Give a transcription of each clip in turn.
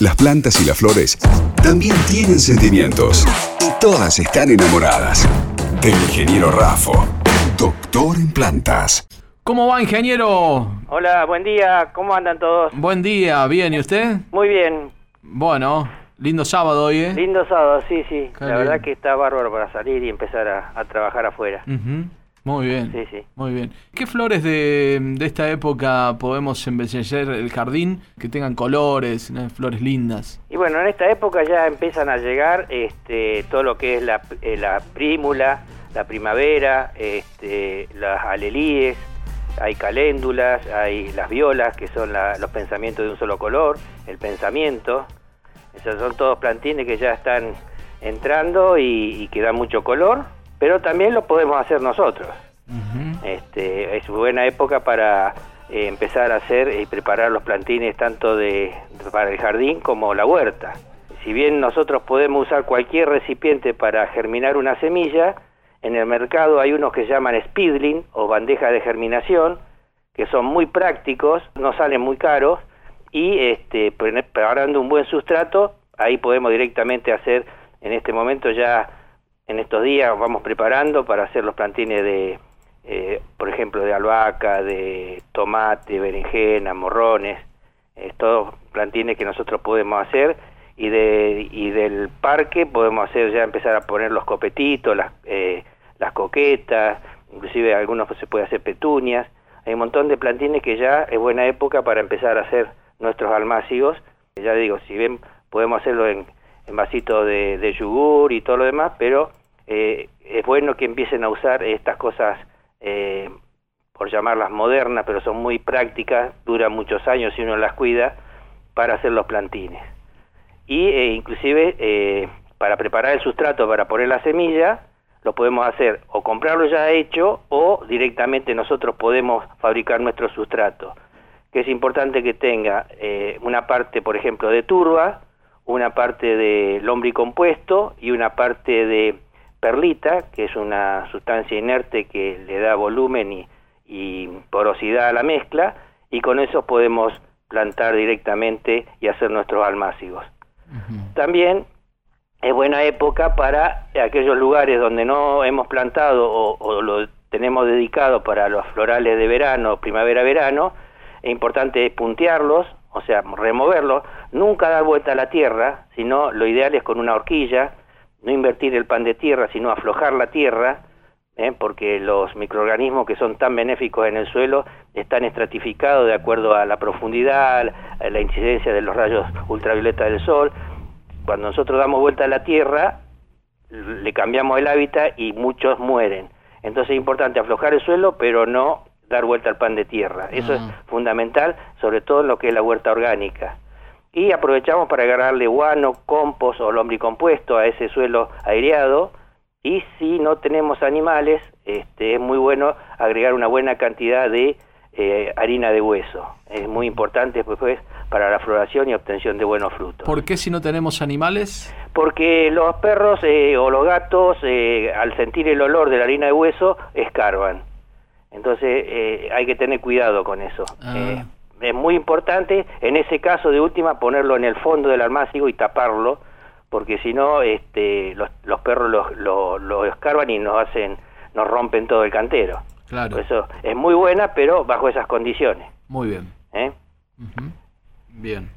Las plantas y las flores también tienen sentimientos. Y todas están enamoradas. Del ingeniero Rafo, doctor en plantas. ¿Cómo va, ingeniero? Hola, buen día, ¿cómo andan todos? Buen día, ¿bien? ¿Y usted? Muy bien, Bueno, lindo sábado hoy, ¿eh? lindo sábado, sí, sí. Qué La verdad que está bárbaro para salir y empezar a, a trabajar afuera. Ujú, Muy bien. Sí, sí. Muy bien. ¿Qué flores de, de esta época podemos embellecer el jardín que tengan colores, ¿no? flores lindas? Y bueno, en esta época ya empiezan a llegar este, todo lo que es la, eh, la prímula, la primavera, este, las alelíes, hay caléndulas, hay las violas, que son la- los pensamientos de un solo color, el pensamiento. Esos son todos plantines que ya están entrando y, y que dan mucho color, pero también lo podemos hacer nosotros. Este, es buena época para eh, empezar a hacer y preparar los plantines tanto de, para el jardín como la huerta. Si bien nosotros podemos usar cualquier recipiente para germinar una semilla, en el mercado hay unos que llaman speedling o bandejas de germinación, que son muy prácticos, no salen muy caros y este, pre- preparando un buen sustrato, ahí podemos directamente hacer, en este momento ya, en estos días vamos preparando para hacer los plantines de, eh, por ejemplo, de albahaca, de tomate, berenjena, morrones, eh, todos plantines que nosotros podemos hacer y de y del parque podemos hacer ya empezar a poner los copetitos, las eh, las coquetas, inclusive algunos se puede hacer petunias, hay un montón de plantines que ya es buena época para empezar a hacer nuestros almácigos, ya digo, si bien podemos hacerlo en, en vasitos de, de yogur y todo lo demás, pero eh, es bueno que empiecen a usar estas cosas eh, por llamarlas modernas, pero son muy prácticas, duran muchos años si uno las cuida, para hacer los plantines. Y eh, inclusive eh, para preparar el sustrato para poner la semilla, lo podemos hacer o comprarlo ya hecho o directamente nosotros podemos fabricar nuestro sustrato. Que es importante que tenga una parte, por ejemplo, de turba, una parte de lombricompuesto y una parte de perlita, que es una sustancia inerte que le da volumen y, y porosidad a la mezcla, y con eso podemos plantar directamente y hacer nuestros almácigos. También es buena época para aquellos lugares donde no hemos plantado o, o lo tenemos dedicado para los florales de verano, primavera-verano, es importante puntearlos, o sea, removerlos, nunca dar vuelta a la tierra, sino lo ideal es con una horquilla, no invertir el pan de tierra, sino aflojar la tierra, ¿eh? porque los microorganismos que son tan benéficos en el suelo están estratificados de acuerdo a la profundidad, a la incidencia de los rayos ultravioleta del sol. Cuando nosotros damos vuelta a la tierra, le cambiamos el hábitat y muchos mueren. Entonces es importante aflojar el suelo, pero no dar vuelta al pan de tierra. Eso es fundamental, sobre todo en lo que es la huerta orgánica. Y aprovechamos para agarrarle guano, compost o lombricompuesto a ese suelo aireado. Y si no tenemos animales, este, es muy bueno agregar una buena cantidad de eh, harina de hueso. Es muy importante pues, para la floración y obtención de buenos frutos. ¿Por qué si no tenemos animales? Porque los perros eh, o los gatos, eh, al sentir el olor de la harina de hueso, escarban. Entonces eh, hay que tener cuidado con eso. Ah. Es muy importante, en ese caso de última, ponerlo en el fondo del almácigo y taparlo, porque si no, este, los, los perros lo, lo, lo escarban y nos hacen, nos rompen todo el cantero. Claro. Por eso es muy buena, pero bajo esas condiciones. Muy bien. ¿eh? Bien.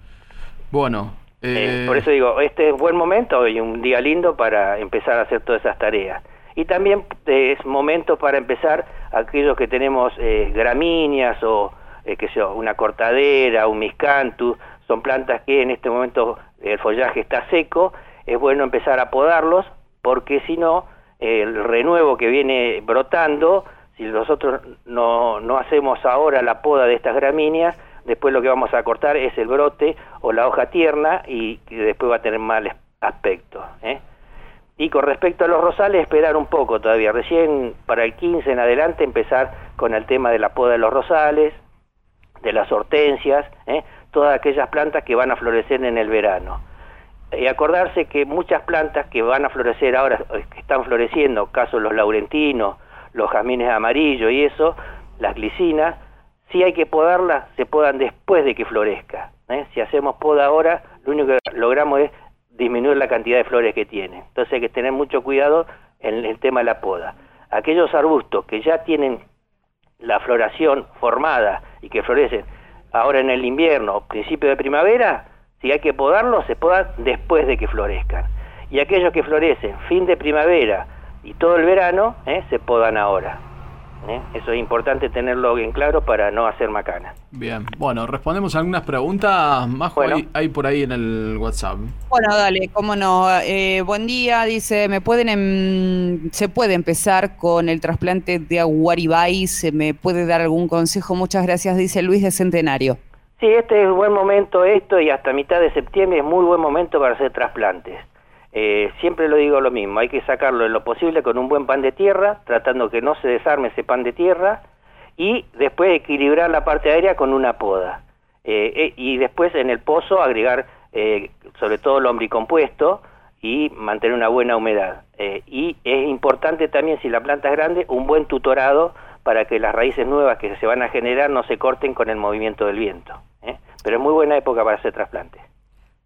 Bueno. Eh, eh, por eso digo, este es buen momento y un día lindo para empezar a hacer todas esas tareas. Y también es momento para empezar aquellos que tenemos eh, gramíneas o eh, que sea una cortadera, un miscanthus, son plantas que en este momento el follaje está seco, es bueno empezar a podarlos porque si no, el renuevo que viene brotando, si nosotros no, no hacemos ahora la poda de estas gramíneas, después lo que vamos a cortar es el brote o la hoja tierna y que después va a tener mal aspecto. ¿eh? Y con respecto a los rosales, esperar un poco todavía. Recién para el 15 en adelante empezar con el tema de la poda de los rosales, de las hortensias, ¿eh? todas aquellas plantas que van a florecer en el verano. Y acordarse que muchas plantas que van a florecer ahora, eh, que están floreciendo, caso los laurentinos, los jazmines amarillos y eso, las glicinas, si hay que podarlas, se podan después de que florezca. ¿eh? Si hacemos poda ahora, lo único que logramos es disminuir la cantidad de flores que tiene. Entonces hay que tener mucho cuidado en el tema de la poda. Aquellos arbustos que ya tienen la floración formada y que florecen ahora en el invierno, principio de primavera, si hay que podarlos, se podan después de que florezcan. Y aquellos que florecen fin de primavera y todo el verano, ¿eh? se podan ahora. ¿Eh? Eso es importante tenerlo bien claro para no hacer macana. Bien, bueno, respondemos algunas preguntas. más hay, por ahí en el WhatsApp. Bueno, dale, cómo no. Eh, buen día, dice, ¿me pueden em, se puede empezar con el trasplante de Aguaribay? ¿Se me puede dar algún consejo? Muchas gracias, dice Luis de Centenario. Sí, este es un buen momento esto y hasta mitad de septiembre es muy buen momento para hacer trasplantes. Eh, siempre lo digo lo mismo, hay que sacarlo en lo posible con un buen pan de tierra, tratando que no se desarme ese pan de tierra, y después equilibrar la parte aérea con una poda. Eh, eh, y después en el pozo agregar sobre todo el lombricompuesto y mantener una buena humedad. y es importante también, si la planta es grande, un buen tutorado para que las raíces nuevas que se van a generar no se corten con el movimiento del viento. Pero es muy buena época para hacer trasplantes.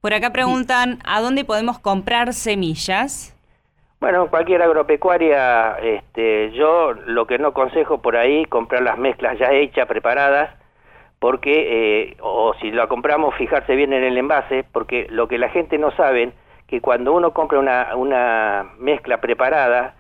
Por acá preguntan, ¿a dónde podemos comprar semillas? Bueno, cualquier agropecuaria, este, yo lo que no aconsejo por ahí, comprar las mezclas ya hechas, preparadas, porque, eh, o si la compramos, fijarse bien en el envase, porque lo que la gente no sabe, que cuando uno compra una, una mezcla preparada,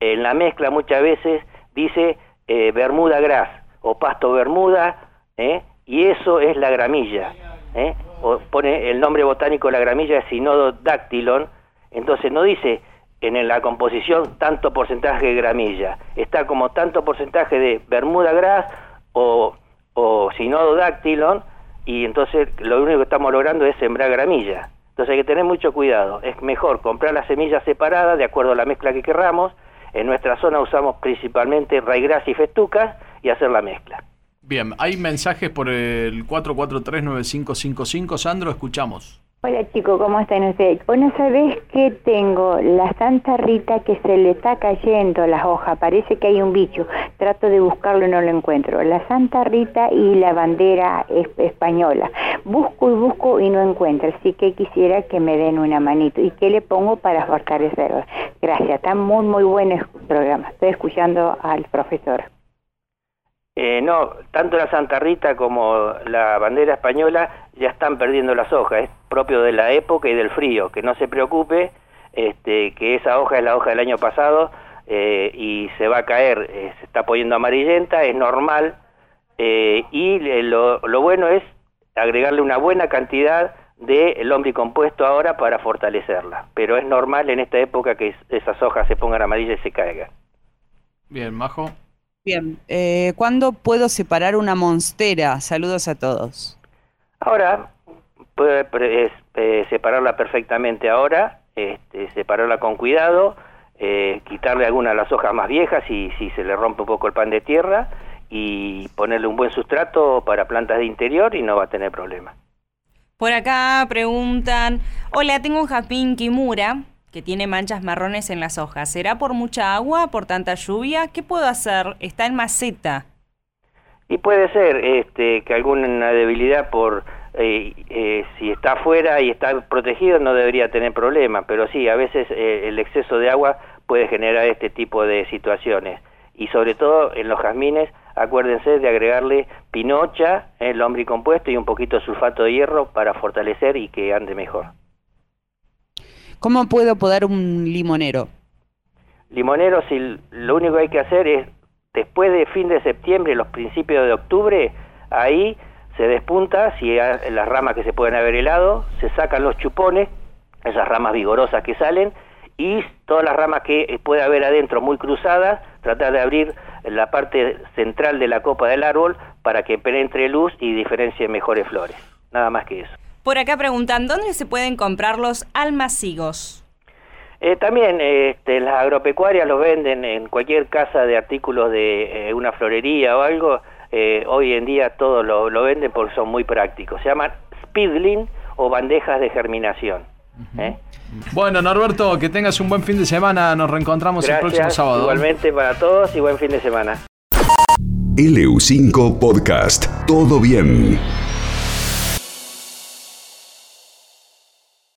en la mezcla muchas veces dice eh, Bermuda Gras o pasto Bermuda, ¿eh? y eso es la gramilla. ¿eh? O pone el nombre botánico de la gramilla es dactylon, entonces no dice en la composición tanto porcentaje de gramilla, está como tanto porcentaje de Bermuda gras o, o dactylon y entonces lo único que estamos logrando es sembrar gramilla. Entonces hay que tener mucho cuidado, es mejor comprar las semillas separadas de acuerdo a la mezcla que querramos, en nuestra zona usamos principalmente raigras y festucas y hacer la mezcla. Bien, hay mensajes por el 443-9555. Sandro, escuchamos. Hola chicos, ¿cómo están ustedes? Bueno, ¿sabés que tengo? La Santa Rita que se le está cayendo las hojas, parece que hay un bicho. Trato de buscarlo y no lo encuentro. La Santa Rita y la bandera española. Busco y busco y no encuentro, así que quisiera que me den una manito. ¿Y qué le pongo para fortalecerlo? Gracias, está muy, muy buen programa. Estoy escuchando al profesor. Eh, no, tanto la Santa Rita como la bandera española ya están perdiendo las hojas, es propio de la época y del frío, que no se preocupe, este, que esa hoja es la hoja del año pasado eh, y se va a caer, eh, se está poniendo amarillenta, es normal, y lo, lo, bueno es agregarle una buena cantidad de lombricompuesto ahora para fortalecerla, pero es normal en esta época que esas hojas se pongan amarillas y se caigan. Bien, Majo. Bien, eh, ¿cuándo puedo separar una monstera? Saludos a todos. Ahora, puede eh, separarla perfectamente ahora, este, separarla con cuidado, eh, quitarle algunas de las hojas más viejas y si se le rompe un poco el pan de tierra y ponerle un buen sustrato para plantas de interior y no va a tener problema. Por acá preguntan, hola, tengo un jazmín kimura que tiene manchas marrones en las hojas. ¿Será por mucha agua, por tanta lluvia? ¿Qué puedo hacer? Está en maceta. Y puede ser este, que alguna debilidad por eh, eh, si está afuera y está protegido no debería tener problema, pero sí, a veces eh, el exceso de agua puede generar este tipo de situaciones. Y sobre todo en los jazmines, acuérdense de agregarle pinocha, el compuesto y un poquito de sulfato de hierro para fortalecer y que ande mejor. ¿Cómo puedo podar un limonero? Limonero, si lo único que hay que hacer es, después de fin de septiembre, los principios de octubre, ahí se despunta, si hay las ramas que se pueden haber helado, se sacan los chupones, esas ramas vigorosas que salen, y todas las ramas que puede haber adentro muy cruzadas, tratar de abrir la parte central de la copa del árbol para que penetre luz y diferencie mejores flores. Nada más que eso. Por acá preguntan, ¿dónde se pueden comprar los almacigos? Eh, también este, las agropecuarias los venden en cualquier casa de artículos de eh, una florería o algo. Eh, hoy en día todo lo, lo, venden porque son muy prácticos. Se llaman speedling o bandejas de germinación. Bueno, Norberto, que tengas un buen fin de semana. Nos reencontramos el próximo sábado. Igualmente para todos y buen fin de semana. LU5 Podcast. Todo bien.